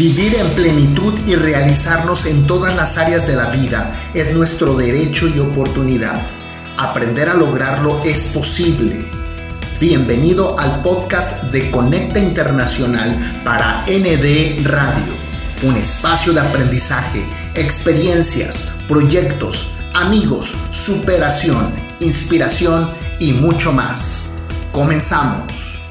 Vivir en plenitud y realizarnos en todas las áreas de la vida es nuestro derecho y oportunidad. Aprender a lograrlo es posible. Bienvenido al podcast de Conecta Internacional para ND Radio, un espacio de aprendizaje, experiencias, proyectos, amigos, superación, inspiración y mucho más. Comenzamos.